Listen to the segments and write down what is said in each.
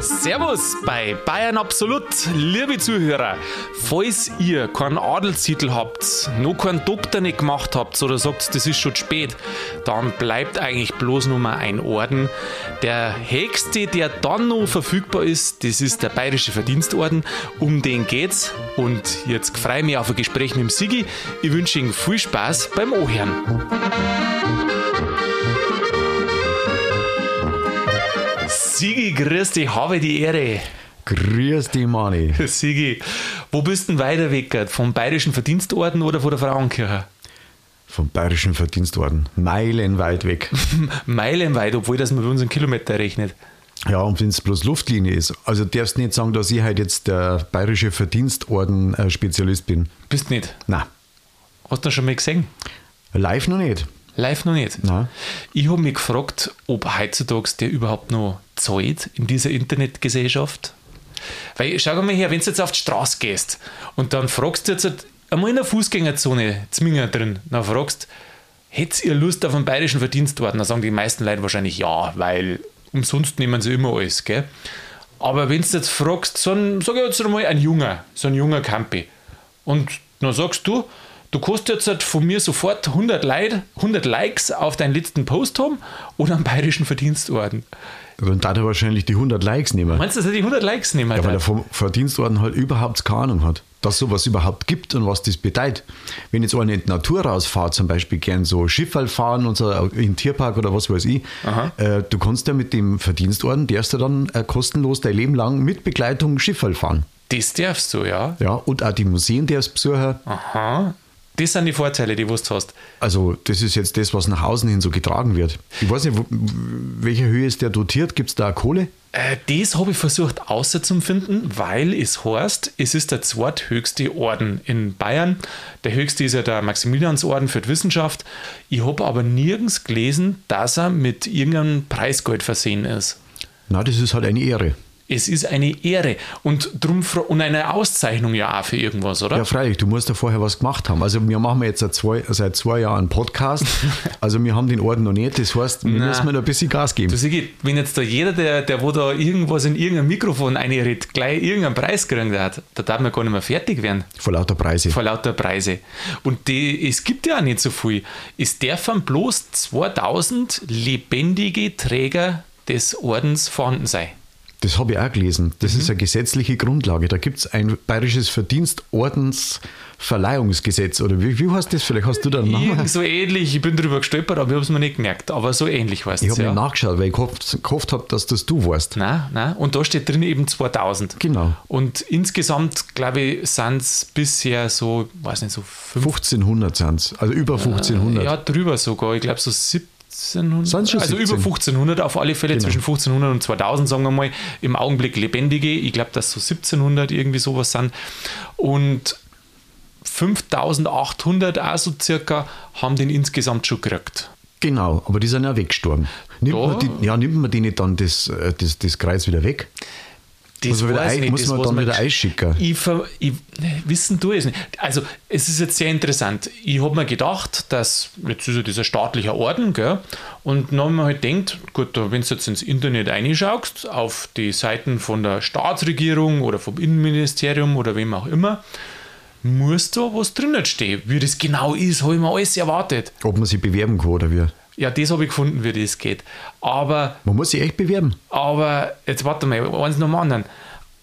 Servus bei Bayern Absolut, liebe Zuhörer. Falls ihr keinen Adelstitel habt, noch keinen Doktor nicht gemacht habt oder sagt, das ist schon spät, dann bleibt eigentlich bloß nur mal ein Orden. Der höchste, der dann noch verfügbar ist, das ist der Bayerische Verdienstorden. Um den geht's. Und jetzt freue ich mich auf ein Gespräch mit dem Sigi. Ich wünsche Ihnen viel Spaß beim Ohren. Sigi, grüß dich, habe die Ehre. Grüß dich, Mani. Sigi, wo bist du denn weiter weg? Vom Bayerischen Verdienstorden oder von der Frauenkirche? Vom Bayerischen Verdienstorden. Meilenweit weg. Meilenweit, obwohl das man bei uns in Kilometer rechnet. Ja, und wenn es bloß Luftlinie ist. Also darfst nicht sagen, dass ich halt jetzt der Bayerische Verdienstorden-Spezialist bin. Bist nicht? Nein. Hast du das schon mal gesehen? Live noch nicht. Live noch nicht. Nein. Ich habe mich gefragt, ob heutzutage der überhaupt noch zahlt in dieser Internetgesellschaft. Weil, schau mal her, wenn du jetzt auf die Straße gehst und dann fragst du jetzt halt einmal in der Fußgängerzone, Zminger drin, dann fragst, hättet ihr Lust auf einen bayerischen Verdienstorden? Dann sagen die meisten Leute wahrscheinlich ja, weil umsonst nehmen sie immer alles, gell? Aber wenn du jetzt fragst, so ein, sag ich jetzt einmal, ein junger, so ein junger Campi, und dann sagst du, du kannst jetzt halt von mir sofort 100, Leute, 100 Likes auf deinen letzten Post haben oder einen bayerischen Verdienstorden. Dann darf er wahrscheinlich die 100 Likes nehmen. Meinst du, dass er die 100 Likes nehmen Ja, weil der vom Verdienstorden halt überhaupt keine Ahnung hat, dass sowas überhaupt gibt und was das bedeutet. Wenn jetzt einer in die Natur rausfahrt, zum Beispiel gern so Schifffall fahren und so in den Tierpark oder was weiß ich, äh, du kannst ja mit dem Verdienstorden, darfst du dann äh, kostenlos dein Leben lang mit Begleitung Schifffall fahren. Das darfst du, ja. Ja, und auch die Museen darfst besuchen. Aha. Das sind die Vorteile, die du hast. Also, das ist jetzt das, was nach außen hin so getragen wird. Ich weiß nicht, welche Höhe ist der dotiert? Gibt es da Kohle? Äh, das habe ich versucht auszufinden, weil es heißt, es ist der zweithöchste Orden in Bayern. Der höchste ist ja der Maximiliansorden für die Wissenschaft. Ich habe aber nirgends gelesen, dass er mit irgendeinem Preisgeld versehen ist. Na, das ist halt eine Ehre. Es ist eine Ehre und, drum, und eine Auszeichnung ja auch für irgendwas, oder? Ja, freilich, du musst ja vorher was gemacht haben. Also wir machen jetzt seit zwei, seit zwei Jahren einen Podcast. Also wir haben den Orden noch nicht. Das heißt, wir Na. müssen noch ein bisschen Gas geben. Du Sigi, wenn jetzt da jeder, der, der wo da irgendwas in irgendeinem Mikrofon einredet, gleich irgendeinen Preis kriegen hat, da darf man gar nicht mehr fertig werden. Vor lauter Preise. vor lauter Preise. Und die, es gibt ja auch nicht so viel. Es dürfen bloß 2000 lebendige Träger des Ordens vorhanden sein. Das habe ich auch gelesen. Das mhm. ist eine gesetzliche Grundlage. Da gibt es ein bayerisches Verdienstordensverleihungsgesetz. Oder wie, wie heißt das vielleicht? Hast du da einen Namen? So ähnlich. Ich bin drüber gestolpert, aber ich habe es mir nicht gemerkt. Aber so ähnlich war es. Ich habe ja. nachgeschaut, weil ich gehofft, gehofft habe, dass das du warst. Nein, nein. Und da steht drin eben 2000. Genau. Und insgesamt, glaube ich, sind es bisher so, weiß nicht, so 1500 sind es. Also über ah, 1500. Ja, drüber sogar. Ich glaube so 70. 1500, also über 1500 auf alle Fälle, genau. zwischen 1500 und 2000, sagen wir mal, im Augenblick lebendige. Ich glaube, dass so 1700 irgendwie sowas sind. Und 5800, also circa, haben den insgesamt schon gekriegt. Genau, aber die sind ja weggestorben. Nimmt, man die, ja, nimmt man denen dann das, äh, das, das Kreuz wieder weg? Das Muss man wieder ein- nicht, muss das, man dann man wieder einschicken? Ich, ich wissen du es nicht. Also, es ist jetzt sehr interessant. Ich habe mir gedacht, dass jetzt ist ja dieser staatliche Orden, gell? Und dann haben wir halt denkt, gut, wenn du jetzt ins Internet reinschaust, auf die Seiten von der Staatsregierung oder vom Innenministerium oder wem auch immer, muss da was drinnen stehen. Wie das genau ist, habe ich mir alles erwartet. Ob man sich bewerben kann oder wie? Ja, das habe ich gefunden, wie das geht. Aber Man muss sich echt bewerben. aber jetzt warte mal, eins nach dem anderen.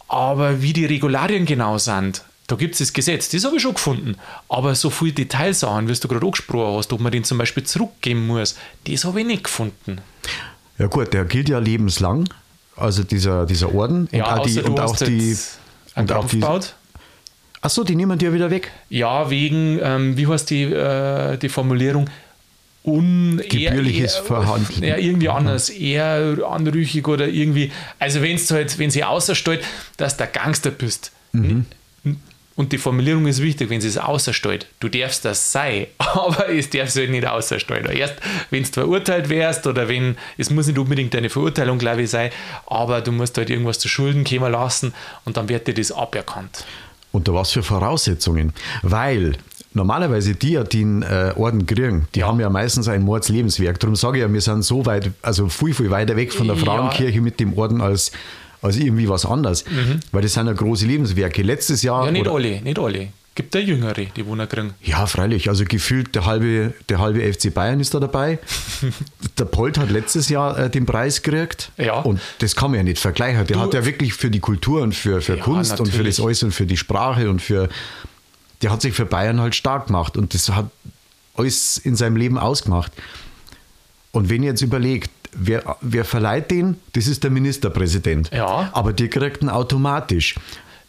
Aber wie die Regularien genau sind, da gibt es das Gesetz, das habe ich schon gefunden. Aber so viele Detailsachen, wie du gerade angesprochen hast, ob man den zum Beispiel zurückgeben muss, das habe ich nicht gefunden. Ja gut, der gilt ja lebenslang, also dieser, dieser Orden Ja, und auch die, und auch die, und auch die. Achso, die nehmen die ja wieder weg. Ja, wegen, ähm, wie heißt die, äh, die Formulierung? Un Gebührliches eher, Verhandeln. Ja, irgendwie anders, eher anrüchig oder irgendwie. Also, wenn es halt, wenn sie außerstellt, dass der Gangster bist. Mhm. Und die Formulierung ist wichtig, wenn sie es außerstellt. Du darfst das sein, aber es darf halt nicht außerstellen. Erst wenn du verurteilt wärst oder wenn, es muss nicht unbedingt eine Verurteilung, glaube ich, sein, aber du musst halt irgendwas zu Schulden kommen lassen und dann wird dir das aberkannt. Unter was für Voraussetzungen? Weil normalerweise die, die den äh, Orden kriegen, die Ja. haben ja meistens ein Mordslebenswerk. Darum sage ich ja, wir sind so weit, also viel, viel weiter weg von der Ja. Frauenkirche mit dem Orden als, als irgendwie was anderes. Weil das sind ja große Lebenswerke. Letztes Jahr. Mhm. Ja, nicht alle, nicht alle. Gibt da Jüngere, die Wunder kriegen. Ja, freilich. Also gefühlt der halbe, der halbe FC Bayern ist da dabei. der Polt hat letztes Jahr äh, den Preis gekriegt. Ja. Und das kann man ja nicht vergleichen. Der Du- hat ja wirklich für die Kultur und für, für Ja, Kunst und für natürlich. das Alles und für die Sprache und für. Der hat sich für Bayern halt stark gemacht und das hat alles in seinem Leben ausgemacht. Und wenn ihr jetzt überlegt, wer, wer verleiht den? Das ist der Ministerpräsident. Ja. Aber die kriegt ihn automatisch.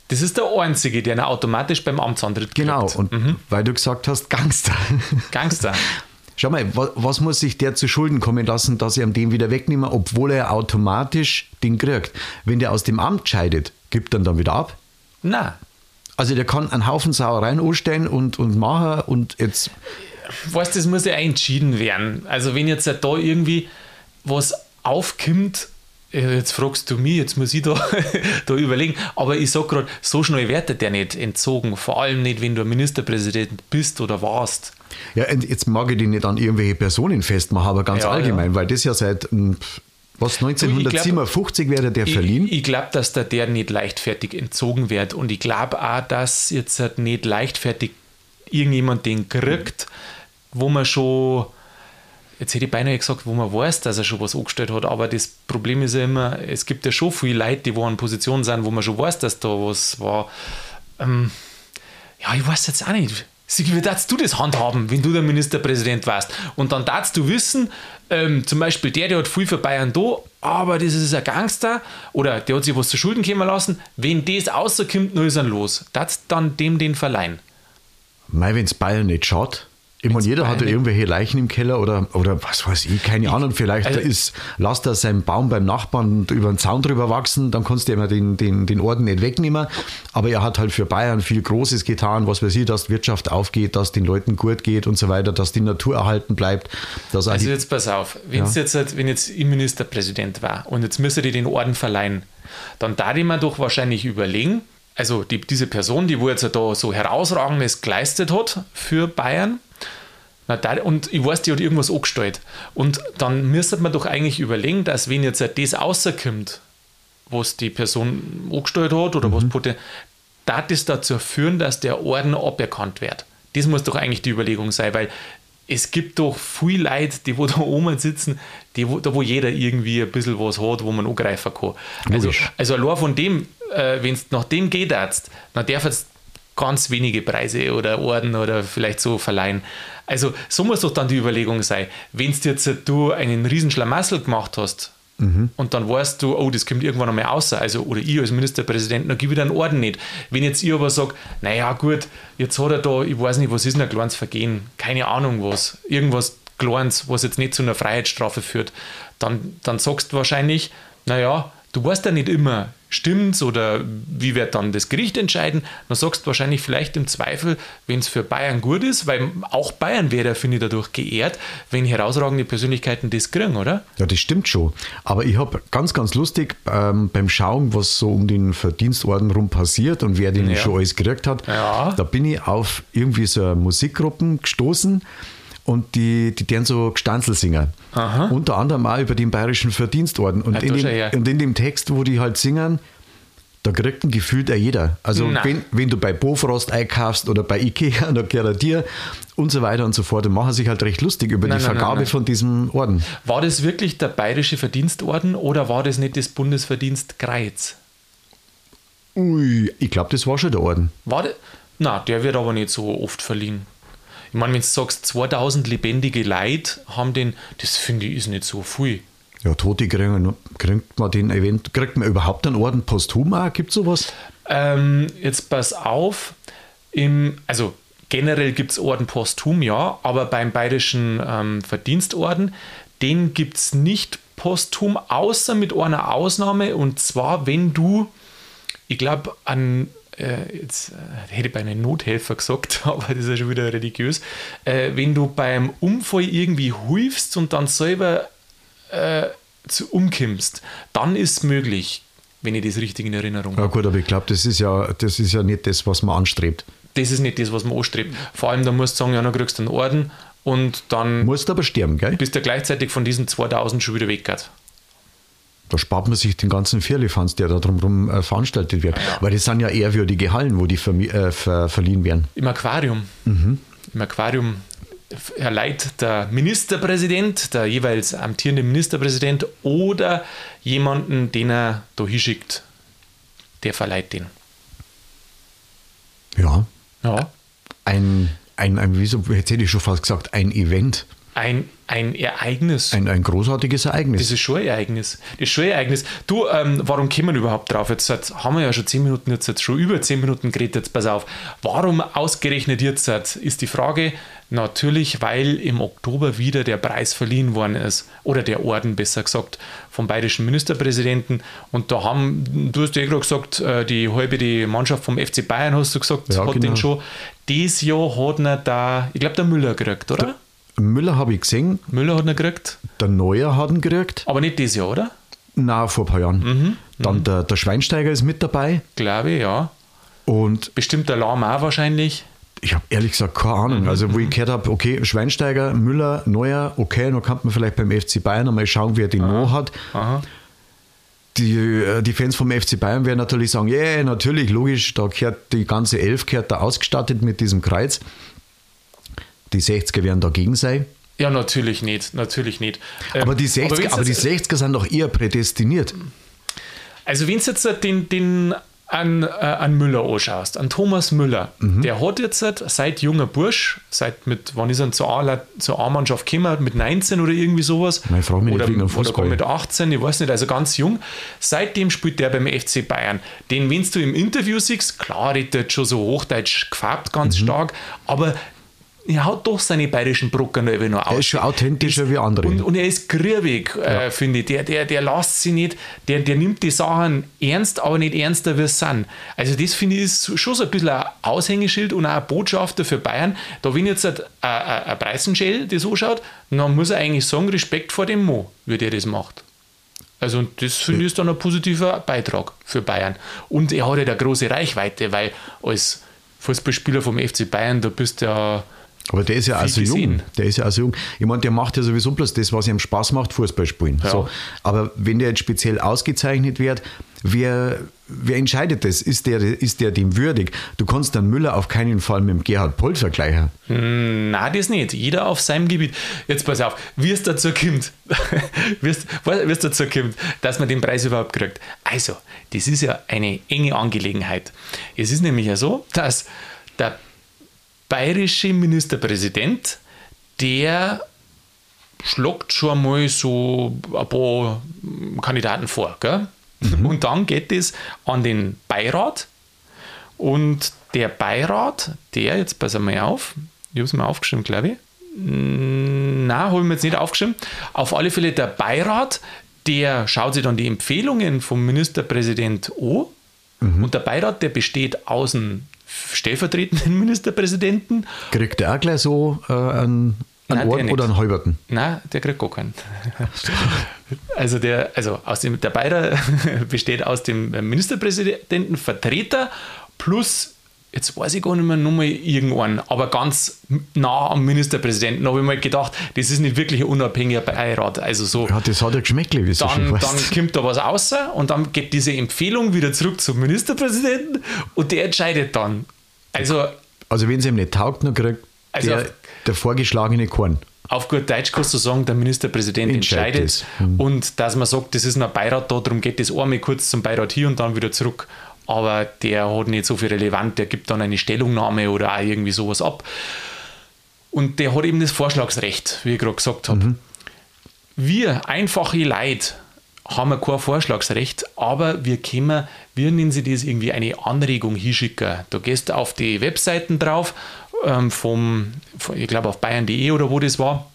Das ist der Einzige, der ihn automatisch beim Amtsantritt kriegt. Genau. Und weil du gesagt hast, Gangster. Gangster. Schau mal, was, was muss sich der zu Schulden kommen lassen, dass sie ihm den wieder wegnehmen, obwohl er automatisch den kriegt? Wenn der aus dem Amt scheidet, gibt er ihn dann wieder ab? Na, Also der kann einen Haufen Sauereien anstellen und, und machen und jetzt, weißt das muss ja auch entschieden werden. Also wenn jetzt da irgendwie was aufkommt, äh, jetzt fragst du mich, jetzt muss ich da, da überlegen, aber ich sag gerade, so schnell wird der nicht entzogen, vor allem nicht, wenn du ein Ministerpräsident bist oder warst. ja, und jetzt mag ich die nicht an irgendwelche Personen festmachen, aber ganz Ja, allgemein, weil das ja seit, hm, was, 1957 wäre der verliehen? Ich, glaube, dass der, der nicht leichtfertig entzogen wird und ich glaube auch, dass jetzt nicht leichtfertig irgendjemand den kriegt, wo man schon, jetzt hätte ich beinahe gesagt, wo man weiß, dass er schon was angestellt hat, aber das Problem ist ja immer, es gibt ja schon viele Leute, die wo in Positionen sind, wo man schon weiß, dass da was war. Ähm, ja, ich weiß jetzt auch nicht. Sigi, wie darfst du das handhaben, wenn du der Ministerpräsident warst? Und dann darfst du wissen, ähm, zum Beispiel der, der hat viel für Bayern da, aber das ist ein Gangster oder der hat sich was zu Schulden kommen lassen. Wenn das rauskommt, dann ist er los. Darfst dann dem den verleihen. Mei, wenn es Bayern nicht schaut. Ich meine, jeder hat ja irgendwelche Leichen im Keller oder, oder was weiß ich, keine Ahnung. Vielleicht also- ist, lasst er seinen Baum beim Nachbarn über den Zaun drüber wachsen, dann kannst du ihm den, den, den Orden nicht wegnehmen. Aber er hat halt für Bayern viel Großes getan, was weiß ich, dass die Wirtschaft aufgeht, dass den Leuten gut geht und so weiter, dass die Natur erhalten bleibt. Also die, jetzt pass auf, wenn's Ja. jetzt, halt- wenn jetzt ich Ministerpräsident war und jetzt müsste die den Orden verleihen, dann darf ich mir doch wahrscheinlich überlegen, also die, diese Person, die wo jetzt da so herausragendes geleistet hat für Bayern, na, da, und ich weiß, die hat irgendwas angestellt. Und dann müsste man doch eigentlich überlegen, dass wenn jetzt das rauskommt, was die Person angestellt hat oder was poten- darf das dazu führen, dass der Orden aberkannt wird. Das muss doch eigentlich die Überlegung sein, weil es gibt doch viele Leute, die wo da oben sitzen, die wo, da wo jeder irgendwie ein bisschen was hat, wo man angreifen kann. Also, Logisch. also allein von dem, äh, wenn es nach dem geht, jetzt, dann darf es ganz wenige Preise oder Orden oder vielleicht so verleihen. Also so muss doch dann die Überlegung sein, wenn du jetzt du einen riesen Schlamassel gemacht hast und dann weißt du, oh, das kommt irgendwann einmal raus, also oder ich als Ministerpräsident, dann gebe ich dir einen Orden nicht. Wenn jetzt ich aber sage, naja gut, jetzt hat er da, ich weiß nicht, was ist denn ein kleines Vergehen, keine Ahnung was, irgendwas Kleines, was jetzt nicht zu einer Freiheitsstrafe führt, dann, dann sagst du wahrscheinlich, naja, du weißt ja nicht immer, stimmt's oder wie wird dann das Gericht entscheiden, dann sagst du wahrscheinlich vielleicht im Zweifel, wenn es für Bayern gut ist, weil auch Bayern wäre, finde ich, dadurch geehrt, wenn herausragende Persönlichkeiten das kriegen, oder? Ja, das stimmt schon. Aber ich habe ganz, ganz lustig ähm, beim Schauen, was so um den Verdienstorden rum passiert und wer den Ja. schon alles gekriegt hat, Ja. da bin ich auf irgendwie so eine Musikgruppen gestoßen und die, die deren so Gestanzel singen. Aha. Unter anderem auch über den Bayerischen Verdienstorden. Und, in dem, und in dem Text, wo die halt singen, da kriegt ein gefühlt auch jeder. Also wenn, wenn du bei Bofrost einkaufst oder bei Ikea, dann gehört er dir und so weiter und so fort. Und machen sich halt recht lustig über Nein, die nein, Vergabe von diesem Orden. War das wirklich der Bayerische Verdienstorden oder war das nicht das Bundesverdienstkreuz? Ui, ich glaube, das war schon der Orden. War der? Na, der wird aber nicht so oft verliehen. Ich meine, wenn du sagst, 2000 lebendige Leute haben den, das finde ich ist nicht so viel. Ja, Tote kriegen, kriegt man den Event, kriegt man überhaupt einen Orden posthum auch? Gibt es sowas? Ähm, jetzt pass auf, im, also generell gibt es Orden posthum, ja, aber beim Bayerischen ähm, Verdienstorden, den gibt es nicht posthum, außer mit einer Ausnahme, und zwar, wenn du, ich glaube, an äh, jetzt äh, hätte ich bei einem Nothelfer gesagt, aber das ist ja schon wieder religiös, äh, wenn du beim Unfall irgendwie hilfst und dann selber äh, zu umkimmst, dann ist es möglich, wenn ich das richtig in Erinnerung Ja habe. gut, aber ich glaube, das ist ja, das ist ja nicht das, was man anstrebt. das ist nicht das, was man anstrebt. Vor allem, da musst du sagen, ja, dann kriegst du einen Orden und dann Musst aber sterben, gell? bist du gleichzeitig von diesen 2000 schon wieder weg. Da spart man sich den ganzen Firlefanz, der da drumherum äh, veranstaltet wird. Weil das sind ja ehrwürdige Hallen, wo die äh, ver verliehen werden. Im Aquarium. Mhm. Im Aquarium erleiht der Ministerpräsident, der jeweils amtierende Ministerpräsident oder jemanden, den er da hinschickt, der verleiht den. Ja. Ja. Ein, ein, ein wieso, jetzt hätte ich schon fast gesagt, ein Event. Ein, ein Ereignis. Ein, ein großartiges Ereignis. Das ist schon ein Ereignis. Das ist schon ein Ereignis. Du, ähm, warum kommen wir überhaupt drauf? Jetzt hat, haben wir ja schon zehn Minuten, jetzt, jetzt schon über zehn Minuten geredet. Jetzt pass auf. Warum ausgerechnet jetzt ist die Frage. Natürlich, weil im Oktober wieder der Preis verliehen worden ist. Oder der Orden, besser gesagt, vom bayerischen Ministerpräsidenten. Und da haben, du hast ja gerade gesagt, äh, die halbe die Mannschaft vom FC Bayern, hast du gesagt, Ja, hat genau. den schon. Dieses Jahr hat er da, ich glaube, der Müller gekriegt, oder? Müller habe ich gesehen, Müller hat ihn gekriegt. der Neuer hat ihn gekriegt. Aber nicht dieses Jahr, oder? Na, vor ein paar Jahren. Mhm, Dann der, der Schweinsteiger ist mit dabei. Glaube ich, ja. Und Bestimmt der Lahm auch wahrscheinlich. ich habe ehrlich gesagt keine Ahnung. Also, wo ich gehört habe, okay, Schweinsteiger, Müller, Neuer, okay, dann kann man vielleicht beim FC Bayern einmal schauen, wer den noch hat. Aha. Die, äh, die Fans vom FC Bayern werden natürlich sagen, ja, yeah, natürlich, logisch, da gehört die ganze Elf gehört da ausgestattet mit diesem Kreuz. Die 60er werden dagegen sein. Ja, natürlich nicht. Natürlich nicht. Ähm, Aber die 60er, wenn's aber die jetzt- 60er sind doch eher prädestiniert. Also, wenn du jetzt den, den an, äh, an Müller anschaust, an Thomas Müller, Mhm. der hat jetzt seit junger Bursch, seit mit, wann ist er zur A-Mannschaft gekommen, mit 19 oder irgendwie sowas? Nein, frag mich nicht oder, wegen oder mit 18, ich weiß nicht, also ganz jung. Seitdem spielt der beim FC Bayern. Den, wenn du im Interview siehst, klar, redet schon so hochdeutsch gefärbt, ganz Mhm. stark, aber er hat doch seine bayerischen Brocken noch aus. Er ist schon authentischer wie andere. Und, und er ist grübig, äh, finde ich. Der, der, der lässt sich nicht, der, der nimmt die Sachen ernst, aber nicht ernster, wie es sind. Also, das finde ich ist schon so ein bisschen ein Aushängeschild und auch ein Botschafter für Bayern. Da, wenn jetzt ein, ein, ein Preisenschell das anschaut, dann muss er eigentlich sagen: Respekt vor dem Mo, wie der das macht. Also, das finde ich ist dann ein positiver Beitrag für Bayern. Und er hat ja eine große Reichweite, weil als Fußballspieler vom FC Bayern, da bist du ja. Aber der ist ja auch Viel so jung. Der ist ja auch so jung. Ich meine, der macht ja sowieso bloß das, was ihm Spaß macht, Fußball spielen. Ja. So. Aber wenn der jetzt speziell ausgezeichnet wird, wer, wer entscheidet das? Ist der, ist der dem würdig? Du kannst dann Müller auf keinen Fall mit dem Gerhard Poll vergleichen. Na, das nicht. Jeder auf seinem Gebiet. Jetzt pass auf, wie es dazu kommt, wie es wie es dazu kommt, dass man den Preis überhaupt kriegt. Also, das ist ja eine enge Angelegenheit. Es ist nämlich ja so, dass der bayerische Ministerpräsident, der schlagt schon mal so ein paar Kandidaten vor. Gell? Und dann geht es an den Beirat und der Beirat, der, jetzt pass mal auf, ich habe es mal aufgeschrieben, glaube ich. Na, habe ich mir jetzt nicht aufgeschrieben. Auf alle Fälle der Beirat, der schaut sich dann die Empfehlungen vom Ministerpräsident an. Und der Beirat, der besteht aus dem stellvertretenden Ministerpräsidenten. Kriegt der auch gleich so äh, einen, Nein, einen der Orden oder einen halberten? Nein, der kriegt gar keinen. Also der, also aus dem, der Beirat besteht aus dem Ministerpräsidenten, Vertreter plus, jetzt weiß ich gar nicht mehr, nochmal irgendwann, aber ganz nah am Ministerpräsidenten. Da habe ich mal gedacht, das ist nicht wirklich ein unabhängiger Beirat. Also so, Ja, das hat ja geschmäckle, wie dann, dann weißt. kommt da was raus und dann geht diese Empfehlung wieder zurück zum Ministerpräsidenten und der entscheidet dann. Also Also wenn es ihm nicht taugt, dann kriegt Also der, auf- der vorgeschlagene Korn. auf gut Deutsch kannst du sagen, der Ministerpräsident Entscheidet entscheidet. Mhm. Und dass man sagt, das ist ein Beirat da, darum geht das einmal kurz zum Beirat hier und dann wieder zurück. Aber der hat nicht so viel relevant, der gibt dann eine Stellungnahme oder auch irgendwie sowas ab. Und der hat eben das Vorschlagsrecht, wie ich gerade gesagt habe. Wir, einfache Leute, haben wir kein Vorschlagsrecht, aber wir können, wir nennen sie das irgendwie eine Anregung hinschicken. Da gehst du auf die Webseiten drauf, ähm, vom, ich glaube auf bayern.de oder wo das war.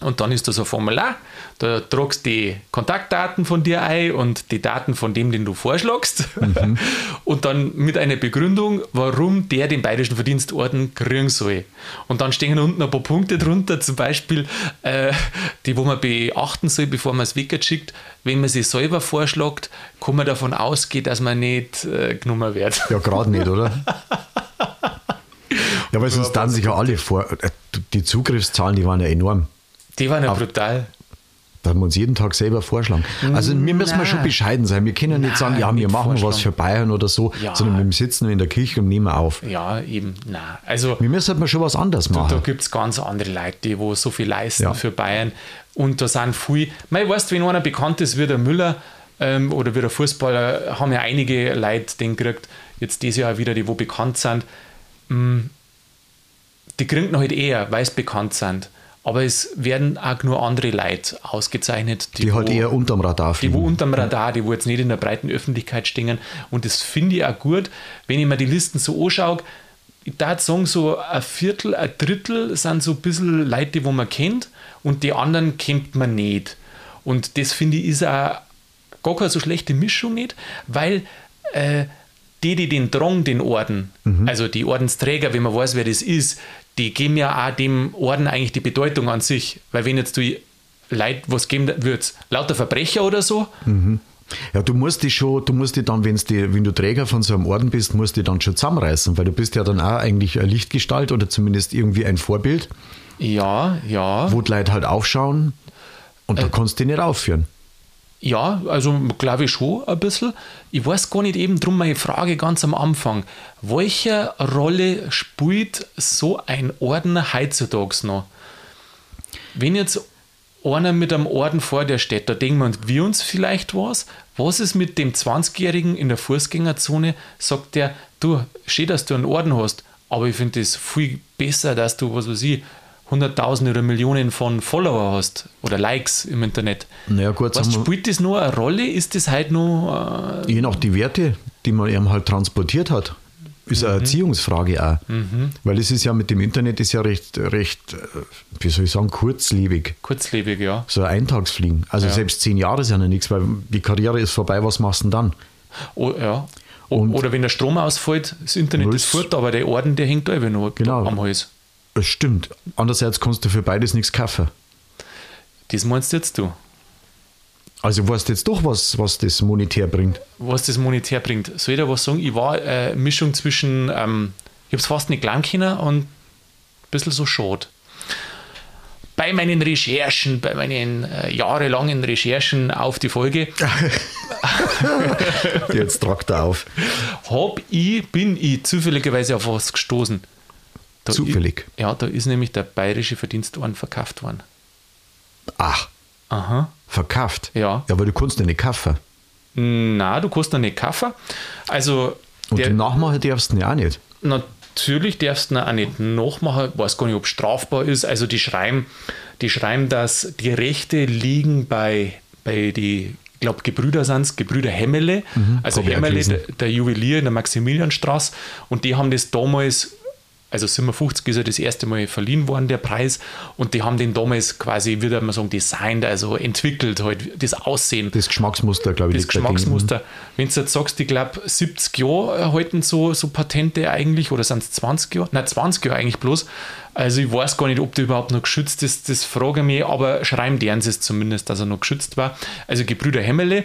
Und dann ist da so ein Formular, da tragst du die Kontaktdaten von dir ein und die Daten von dem, den du vorschlagst. Und dann mit einer Begründung, warum der den Bayerischen Verdienstorden kriegen soll. Und dann stehen unten ein paar Punkte drunter, zum Beispiel, äh, die, wo man beachten soll, bevor man es wegschickt. Wenn man sich selber vorschlägt, kann man davon ausgehen, dass man nicht äh, genommen wird. Ja, gerade nicht, oder? Ja, weil sonst dann sich ja alle vor. äh, Die Zugriffszahlen, die waren ja enorm. Die waren ja brutal. Da haben wir uns jeden Tag selber vorschlagen. Also wir müssen Nein. mal schon bescheiden sein. Wir können nicht Nein, sagen, ja, wir nicht machen was für Bayern oder so, Ja. sondern wir sitzen in der Kirche und nehmen auf. Ja, eben, na. Also Wir müssen halt mal schon was anderes da machen. gibt es ganz andere Leute, die wo so viel leisten Ja. für Bayern. Und da sind viel, mei, weißt du, wenn einer bekannt ist wie der Müller ähm, oder wie der Fußballer, haben ja einige Leute den gekriegt, jetzt dieses Jahr wieder, die wo bekannt sind. Mm, Die kriegen halt eher, weil sie bekannt sind. Aber es werden auch nur andere Leute ausgezeichnet, Die halt wo- eher unterm Radar die wo fliegen. unterm Radar, die wo jetzt nicht in der breiten Öffentlichkeit stehen. Und das finde ich auch gut, wenn ich mir die Listen so anschaue. Ich darf sagen, so ein Viertel, ein Drittel sind so ein bisschen Leute, die wo man kennt und die anderen kennt man nicht. Und das finde ich ist auch gar keine so schlechte Mischung nicht, weil äh, die, die den Drang, den Orden, also die Ordensträger, wenn man weiß, wer das ist, die geben ja auch dem Orden eigentlich die Bedeutung an sich. Weil wenn jetzt du Leute was geben würdest, lauter Verbrecher oder so, Ja, du musst dich schon, du musst dich dann, wenn's die, wenn du Träger von so einem Orden bist, musst dich dann schon zusammenreißen, weil du bist ja dann auch eigentlich eine Lichtgestalt oder zumindest irgendwie ein Vorbild, ja, ja, wo die Leute halt aufschauen und Äh. da kannst du dich nicht aufführen. Ja, also glaube ich schon ein bisschen. Ich weiß gar nicht eben drum meine Frage ganz am Anfang. Welche Rolle spielt so ein Orden heutzutage noch? Wenn jetzt einer mit einem Orden vor dir steht, da denken wir uns vielleicht was. Was ist mit dem 20-Jährigen in der Fußgängerzone? Sagt der, du, schön, dass du einen Orden hast, aber ich finde es viel besser, dass du, was weiß ich, Hunderttausende oder Millionen von Follower hast oder Likes im Internet. Naja, gut, Was spielt das nur eine Rolle? Ist das halt nur. Äh, Je nach die Werte, die man eben halt transportiert hat, ist Mhm. eine Erziehungsfrage auch. Weil es ist ja mit dem Internet ist ja recht, recht, äh, wie soll ich sagen, kurzlebig. kurzlebig, ja. So ein Eintagsfliegen. Also Ja. selbst zehn Jahre sind ja nichts, weil die Karriere ist vorbei, was machst du denn dann? O, ja. Und- oder wenn der Strom ausfällt, das Internet ist fort, aber der Orden, der hängt da eben noch Genau. am Hals. Das stimmt. Andererseits kannst du für beides nichts kaufen. Das meinst jetzt du, Also weißt jetzt doch, was, was das monetär bringt. was das monetär bringt. Soll ich da was sagen? Ich war äh, Mischung zwischen, ähm, ich habe es fast nicht gelernt können und ein bisschen so schade. Bei meinen Recherchen, bei meinen äh, jahrelangen Recherchen auf die Folge, Jetzt tragt er auf. hab ich, bin ich zufälligerweise auf was gestoßen. Da Zufällig? i- ja, da ist nämlich der Bayerische Verdienstorden verkauft worden. Ach, Aha. verkauft. Ja. Ja, aber du kannst ja nicht kaufen. Na, du kannst noch nicht kaufen. Also, Und der, den Nachmachen darfst du ja auch nicht. natürlich darfst du ihn auch nicht nachmachen. Ich weiß gar nicht, ob es strafbar ist. Also, die schreiben, die schreiben, dass die Rechte liegen bei, bei die, ich glaube, Gebrüder sind es, Gebrüder Hemmele. also, ich auch Hemmele, der, der Juwelier in der Maximilianstraße. Und die haben das damals. Also 57 ist ja das erste Mal verliehen worden, der Preis. Und die haben den damals quasi, würde man sagen, designt, also entwickelt, halt, das Aussehen. Das Geschmacksmuster, glaube ich, das denen. Geschmacksmuster. Wenn du jetzt sagst, ich glaube, 70 Jahre halten so, so Patente eigentlich, oder sind es 20 Jahre? Nein, 20 Jahre eigentlich bloß. Also ich weiß gar nicht, ob der überhaupt noch geschützt ist, das frage ich mich, aber schreiben deren sie es zumindest, dass er noch geschützt war. Also Gebrüder Hemmele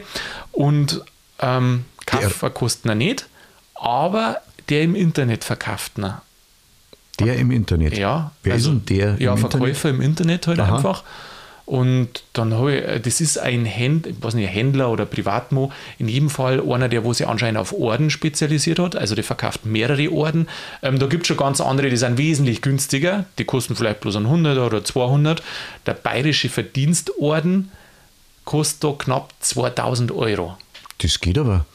und ähm, Kaffer kosten er nicht, aber der im Internet verkauft ihn. Der im Internet. Ja, Wer also, ist denn der Ja, im Verkäufer im Internet halt Aha. einfach. Und dann habe ich, äh, das ist ein Händler, weiß nicht, Händler oder Privatmo, in jedem Fall einer, der wo sich anscheinend auf Orden spezialisiert hat, also der verkauft mehrere Orden. Ähm, da gibt es schon ganz andere, die sind wesentlich günstiger, die kosten vielleicht bloß ein 100 oder 200. Der Bayerische Verdienstorden kostet da knapp 2000 Euro. Das geht aber.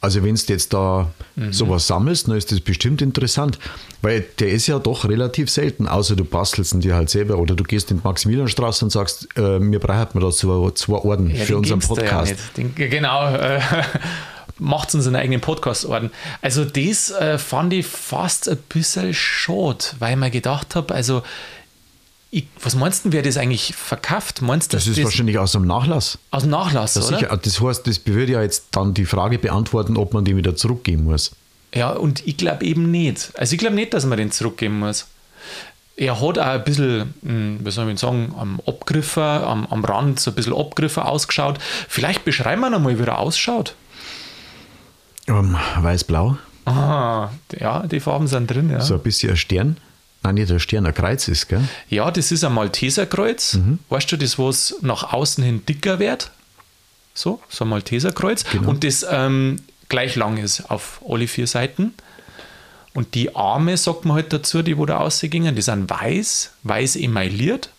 Also wenn du jetzt da Mhm. sowas sammelst, dann ist das bestimmt interessant, weil der ist ja doch relativ selten, außer du bastelst ihn dir halt selber oder du gehst in die Maximilianstraße und sagst, äh, mir braucht man da zwei, zwei Orden Ja, für unseren Podcast. Ja. Den, genau, äh, macht uns einen eigenen Podcast-Orden. Also das äh, fand ich fast ein bisschen schade, weil ich mir gedacht habe, also ich, was meinst du, wer das eigentlich verkauft? Meinst das dass ist wahrscheinlich aus dem Nachlass. aus dem Nachlass, Ja, oder? sicher. Das heißt, das würde ja jetzt dann die Frage beantworten, ob man den wieder zurückgeben muss. Ja, und ich glaube eben nicht. Also ich glaube nicht, dass man den zurückgeben muss. Er hat auch ein bisschen, hm, wie soll ich sagen, am Abgriffer, am, am Rand so ein bisschen Abgriffer ausgeschaut. Vielleicht beschreiben wir noch mal, wie er ausschaut. Ähm, Weiß-blau. Ah, ja, die Farben sind drin, ja. So ein bisschen ein Stern. Nein, nicht ein Stern, ein Kreuz ist, gell? Ja, das ist ein Malteserkreuz. Mhm. Weißt du, das, was nach außen hin dicker wird? So, so ein Malteserkreuz. Genau. Und das ähm, gleich lang ist auf alle vier Seiten. Und die Arme, sagt man halt dazu, die wo da rausgingen, die sind weiß, weiß emailliert.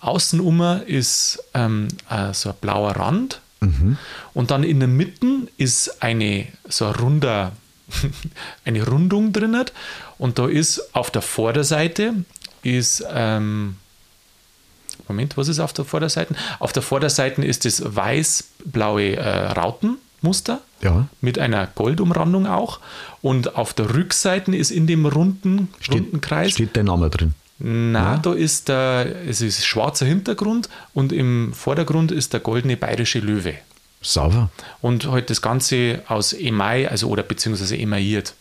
Außenum ist ähm, äh, so ein blauer Rand. Und dann in der Mitte ist eine so ein runder, eine Rundung drin. Und da ist auf der Vorderseite ist ähm, Moment, was ist auf der Vorderseite? Auf der Vorderseite ist das weiß-blaue äh, Rautenmuster Ja. mit einer Goldumrandung auch. Und auf der Rückseite ist in dem runden, runden Kreis. Steht dein Name drin. Na, da ist der, es ist schwarzer Hintergrund und im Vordergrund ist der goldene bayerische Löwe. Sauber. Und halt das Ganze aus Email, also oder beziehungsweise emailliert.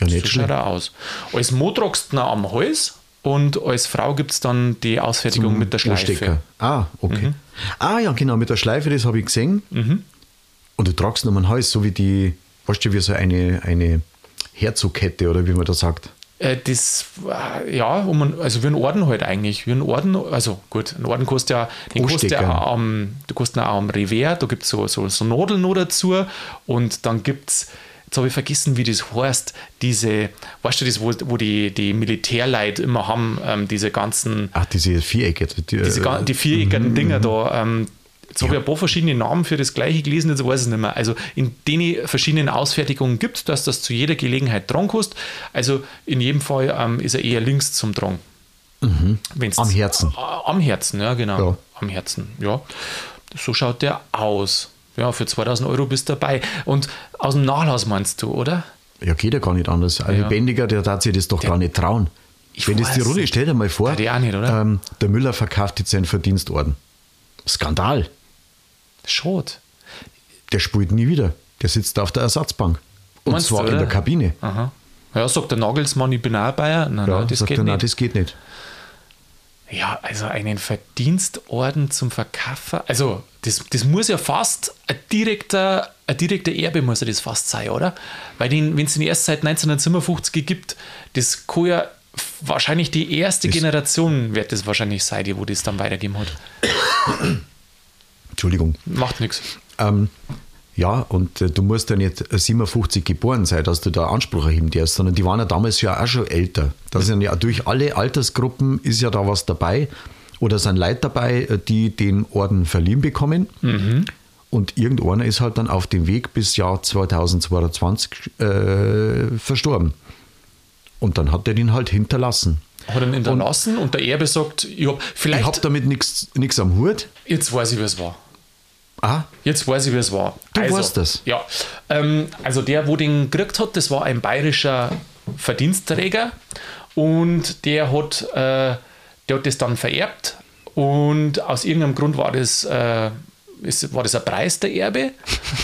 Ja, So nicht schaut schlecht. er aus. Als Mann tragst du am Hals und als Frau gibt es dann die Ausfertigung mit der Schleife. Mhm. Stecker. Ah, okay. Ah, ja, genau, mit der Schleife, das habe ich gesehen. Und du tragst um den Hals, so wie die, weißt du, wie so eine, eine Herzogkette oder wie man das sagt. Äh, das, äh, ja, um, ein- also wie ein Orden halt eigentlich. Wie ein Orden, also gut, ein Orden kostet ja, den kostet ja auch am, du kostet auch am Revers, da gibt es so, so, so Nadeln noch dazu und dann gibt es, jetzt habe ich vergessen, wie das heißt, diese, weißt du, das, wo, wo die, die Militärleute immer haben, ähm, diese ganzen, Ach, diese Vierecke. Die, diese, die viereckigen Dinger da. Ähm, jetzt habe ich ein paar verschiedene Namen für das gleiche gelesen, jetzt weiß ich es nicht mehr. Also in den verschiedenen Ausfertigungen gibt es, dass das zu jeder Gelegenheit dran kostet. Also in jedem Fall ähm, ist er eher links zum Drang. Wenn's- Am Herzen. Äh, Am Herzen, ja, genau. Ja. Am Herzen, ja. So schaut der aus. Ja, für 2000 Euro bist du dabei. Und aus dem Nachlass meinst du, oder? Ja, geht ja gar nicht anders. Ein Ja. Lebendiger, der darf sich das doch gar nicht trauen. Ich Wenn das die weiß Runde, stell dir mal vor, Ja, nicht, oder? Ähm, der Müller verkauft jetzt seinen Verdienstorden. Skandal. Schot. Der spielt nie wieder. Der sitzt auf der Ersatzbank. Und Meinst zwar du, in der Kabine. Aha. Ja, sagt der Nagelsmann, ich bin auch Bayer. Nein, Ja, nein, das geht er, nicht. nein, das geht nicht. Ja, also einen Verdienstorden zum Verkaufen. Also, das, das muss ja fast ein direkter, ein direkter Erbe, muss ja das fast sein, oder? Weil den, wenn es den erst seit 1957 gibt, das kann ja wahrscheinlich die erste Das- Generation wird das wahrscheinlich sein, die wo das dann weitergeben hat. Entschuldigung. Macht nichts. Ähm, ja, und äh, du musst ja nicht äh, 57 geboren sein, dass du da Anspruch erheben darfst, sondern die waren ja damals ja auch schon älter. Da sind ja durch alle Altersgruppen ist ja da was dabei oder sind Leute dabei, äh, die den Orden verliehen bekommen. Und irgendeiner ist halt dann auf dem Weg bis Jahr 2022 äh, verstorben. Und dann hat er den halt hinterlassen. Hat ihn hinterlassen und, der Erbe sagt, Ich vielleicht, habe damit nichts am Hut. jetzt weiß ich, wie es war. Ah, Jetzt weiß ich, wie es war. Du weißt das? Ja. Ähm, also der, wo den gekriegt hat, das war ein bayerischer Verdienstträger und der hat, äh, der hat das dann vererbt und aus irgendeinem Grund war das, äh, ist, war das ein Preis der Erbe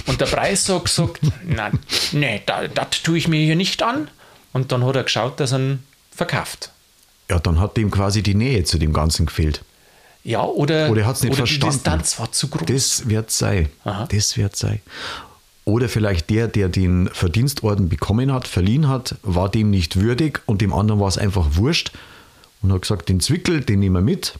und der Preis hat gesagt, nein, nee, da- das tue ich mir hier nicht an und dann hat er geschaut, dass er ihn verkauft. ja, dann hat dem quasi die Nähe zu dem Ganzen gefehlt. Ja, oder, Oder er hat's nicht oder verstanden. die Distanz war zu groß. Das wird sein. Aha. Das wird sein. Oder vielleicht der, der den Verdienstorden bekommen hat, verliehen hat, war dem nicht würdig und dem anderen war es einfach wurscht und hat gesagt, den Zwickel, den nehmen wir mit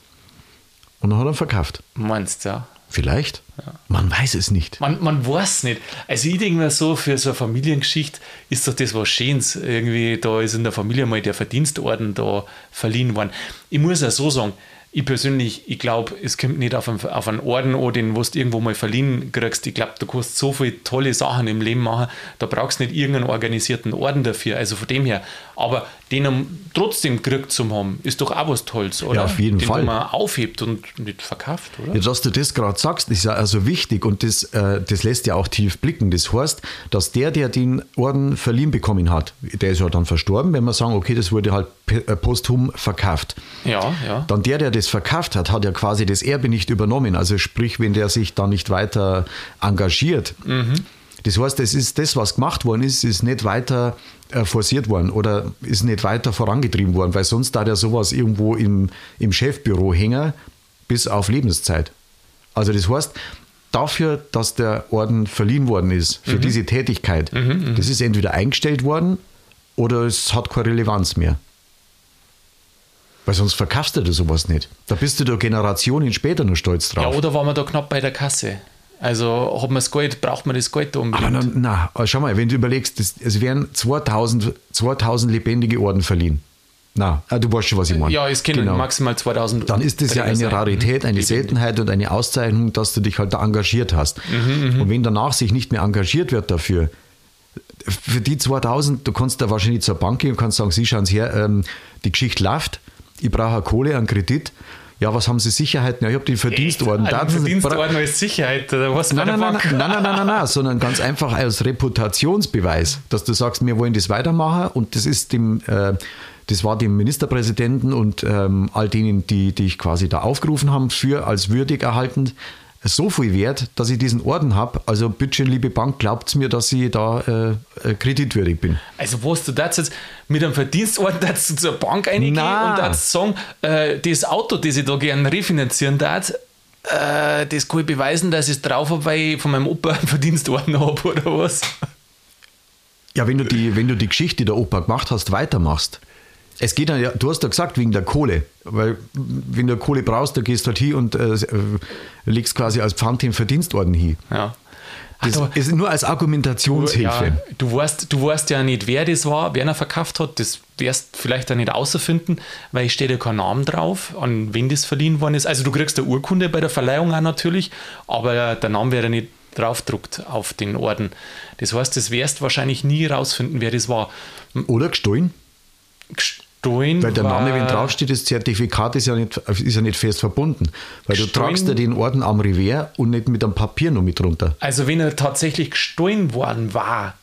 und dann hat er verkauft. Meinst du, ja? Vielleicht. Man weiß es nicht. Man, man weiß nicht. Also ich denke mir so, für so eine Familiengeschichte ist doch das was Schönes. Irgendwie, da ist in der Familie mal der Verdienstorden da verliehen worden. Ich muss ja so sagen, ich persönlich, ich glaube, es kommt nicht auf einen, auf einen Orden an, den du irgendwo mal verliehen kriegst. Ich glaube, du kannst so viele tolle Sachen im Leben machen, da brauchst du nicht irgendeinen organisierten Orden dafür. Also von dem her. Aber den trotzdem gekriegt zu haben, ist doch auch was Tolles, oder? Ja, auf jeden den Fall. Den man aufhebt und nicht verkauft, oder? Ja, dass du das gerade sagst, ist ja also wichtig und das, äh, das lässt ja auch tief blicken. Das heißt, dass der, der den Orden verliehen bekommen hat, der ist ja dann verstorben, wenn wir sagen, okay, das wurde halt äh, posthum verkauft. Ja, ja. Dann der, der das verkauft hat, hat ja quasi das Erbe nicht übernommen. Also sprich, wenn der sich da nicht weiter engagiert. Das heißt, das ist das, was gemacht worden ist, ist nicht weiter äh, forciert worden oder ist nicht weiter vorangetrieben worden, weil sonst da der sowas irgendwo im, im Chefbüro hängen bis auf Lebenszeit. Also das heißt, dafür, dass der Orden verliehen worden ist, für Mhm. diese Tätigkeit, das ist entweder eingestellt worden oder es hat keine Relevanz mehr. Weil sonst verkaufst du sowas nicht. Da bist du da Generationen später noch stolz Ja, drauf. oder waren wir da knapp bei der Kasse? Also hat man das Geld, braucht man das Geld da Aber unbedingt? na, na, schau mal, wenn du überlegst, das, es werden 2000, 2000 lebendige Orden verliehen. Na, ah, du weißt schon, was ich meine. ja, es können maximal 2000. Dann ist das ja eine. Rarität, eine. Seltenheit und eine Auszeichnung, dass du dich halt da engagiert hast. Mhm, und wenn danach sich nicht mehr engagiert wird dafür, für die 2000, du kannst da wahrscheinlich zur Bank gehen und kannst sagen, Sie schauen her, ähm, die Geschichte läuft, ich brauche Kohle, einen Kredit. Ja, was haben Sie Sicherheiten? Ja, ich habe den Verdienstorden. Da- Ein Verdienstorden als Sicherheit, was Nein, nein, nein, nein, nein, nein, nein, nein, sondern ganz einfach als Reputationsbeweis, dass du sagst, wir wollen das weitermachen und das ist dem, äh, das war dem Ministerpräsidenten und ähm, all denen, die, die ich quasi da aufgerufen haben, für als würdig erhalten, so viel wert, dass ich diesen Orden habe. Also bitte schön, liebe Bank, glaubt mir, dass ich da äh, äh, kreditwürdig bin. Also, was du das jetzt mit einem Verdienstorden dazu zur Bank reingehen Na. und das sagen, äh, das Auto, das ich da gerne refinanzieren darf, äh, das kann ich beweisen, dass ich es drauf habe, weil ich von meinem Opa einen Verdienstorden habe oder was? Ja, wenn du die, wenn du die Geschichte, der Opa gemacht hast, weitermachst. Es geht ja, du hast ja gesagt, wegen der Kohle. Weil, wenn du Kohle brauchst, da gehst du halt hin und äh, äh, legst quasi als Pfand den Verdienstorden hin. Ja. Das Ach, da- ist nur als Argumentationshilfe. Ja, du, weißt, du weißt ja nicht, wer das war, wer ihn verkauft hat. Das wirst vielleicht auch nicht außerfinden, weil es steht ja kein Name drauf, an wen das verliehen worden ist. Also du kriegst eine Urkunde bei der Verleihung auch natürlich, aber der Name wäre nicht draufdruckt auf den Orden. Das heißt, das wirst wahrscheinlich nie rausfinden, wer das war. Oder gestohlen? Gestohlen Weil der Name, wenn draufsteht, das Zertifikat ist ja nicht, ist ja nicht fest verbunden. Weil du tragst ja den Orden am Revers und nicht mit einem Papier noch mit drunter. Also wenn er tatsächlich gestohlen worden war,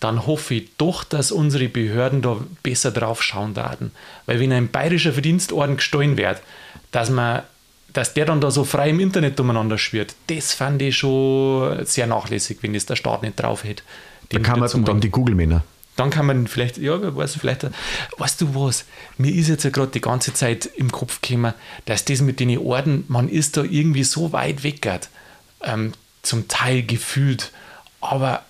dann hoffe ich doch, dass unsere Behörden da besser drauf schauen werden. Weil wenn ein bayerischer Verdienstorden gestohlen wird, dass man dass der dann da so frei im Internet umeinander schwirrt, das fand ich schon sehr nachlässig, wenn das der Staat nicht drauf hätte. Da kann man dann die Google-Männer. Dann kann man vielleicht, ja, wer weiß, vielleicht, weißt du was, mir ist jetzt ja gerade die ganze Zeit im Kopf gekommen, dass das mit den Orden, man ist da irgendwie so weit weg, ähm, zum Teil gefühlt, aber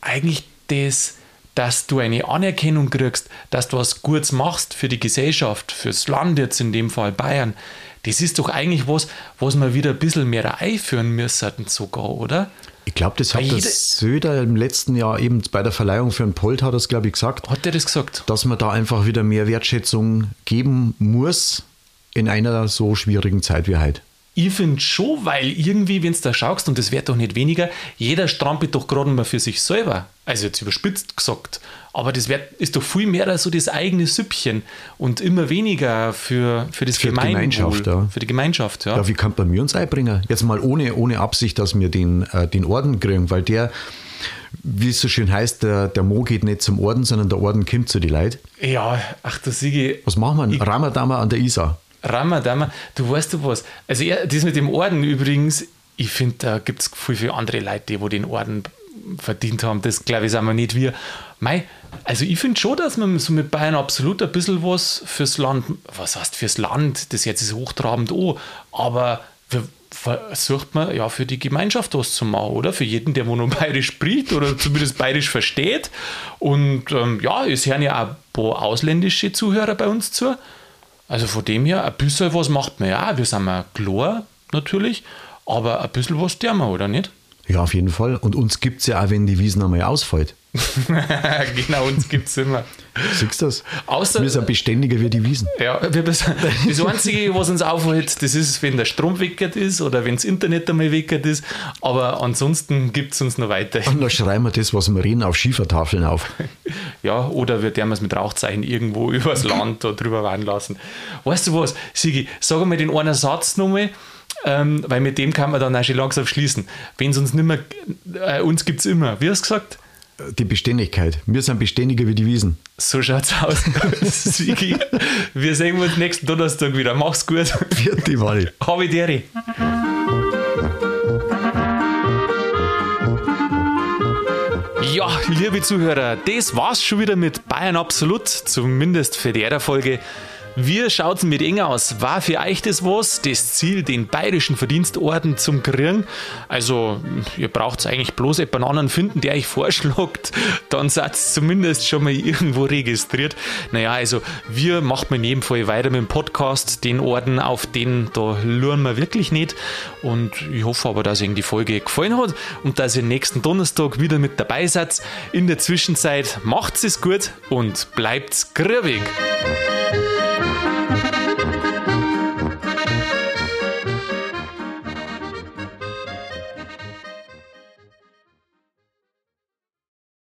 eigentlich das, dass du eine Anerkennung kriegst, dass du was Gutes machst für die Gesellschaft, fürs Land jetzt in dem Fall Bayern, das ist doch eigentlich was, was wir wieder ein bisschen mehr einführen müssen sogar, oder? Ich glaube, das hat der Söder im letzten Jahr eben bei der Verleihung für einen Polt, hat er es, glaube ich, gesagt, Hat der das gesagt? dass man da einfach wieder mehr Wertschätzung geben muss in einer so schwierigen Zeit wie heute. Ich finde schon, weil irgendwie, wenn du da schaust, und das wird doch nicht weniger, jeder strampelt doch gerade mal für sich selber. Also jetzt überspitzt gesagt. Aber das wird, ist doch viel mehr so das eigene Süppchen und immer weniger für, für das Für. Gemeinschaft, ja. Für die Gemeinschaft, ja. Ja, wie kann man mir uns einbringen? Jetzt mal ohne, ohne Absicht, dass wir den, äh, den Orden kriegen, weil der, wie es so schön heißt, der, der Mo geht nicht zum Orden, sondern der Orden kommt zu die Leute. Ja, ach du Siege, Was machen wir? Ramadama an der Isar. Ramadama, du weißt du was. Also ja, das mit dem Orden übrigens, ich finde, da gibt es viel, viele andere Leute, die wo den Orden verdient haben. Das glaube ich, sind wir nicht wir. Mei, also ich finde schon, dass man so mit Bayern absolut ein bisschen was fürs Land, was heißt fürs Land, das jetzt ist hochtrabend an, aber wir versucht man ja für die Gemeinschaft was zu machen, oder? Für jeden, der wo nur bayerisch spricht oder zumindest bayerisch versteht. Und ähm, ja, es hören ja auch ein paar ausländische Zuhörer bei uns zu. Also von dem her, ein bisschen was macht man ja. Wir sind mal klar, natürlich, aber ein bisschen was tun wir, oder nicht? Ja, auf jeden Fall. Und uns gibt es ja auch, wenn die Wiesen einmal ausfällt. genau, uns gibt es immer. Siehst du das? Außer- wir sind beständiger wie die Wiesen. Ja, wir bes- das Einzige, was uns aufhält, das ist, wenn der Strom weckert ist oder wenn das Internet einmal weckert ist. Aber ansonsten gibt es uns noch weiter. Und dann schreiben wir das, was wir reden, auf Schiefertafeln auf. Ja, oder wir werden es mit Rauchzeichen irgendwo übers Land da drüber wandern lassen. Weißt du was, Sigi, sag mal den einen Satz nochmal, ähm, weil mit dem kann man dann auch schon langsam schließen. Wenn es uns nicht mehr, äh, uns gibt es immer. Wie hast du gesagt? Die Beständigkeit. Wir sind beständiger wie die Wiesen. So schaut's aus. Wir sehen uns nächsten Donnerstag wieder. Mach's gut. Vierte. Habe Deri. Ja, liebe Zuhörer, das war's schon wieder mit Bayern Absolut, zumindest für die Folge. Wie schaut es mit eng aus? War für euch das was? Das Ziel, den bayerischen Verdienstorden zum kriegen? Also, ihr braucht eigentlich bloß jemanden anderen finden, der euch vorschlägt, dann seid ihr zumindest schon mal irgendwo registriert. Naja, also, wir machen in jedem Fall weiter mit dem Podcast. Den Orden, auf den da luren wir wirklich nicht. Und ich hoffe aber, dass Ihnen die Folge gefallen hat und dass ihr nächsten Donnerstag wieder mit dabei seid. In der Zwischenzeit macht es gut und bleibt grübig.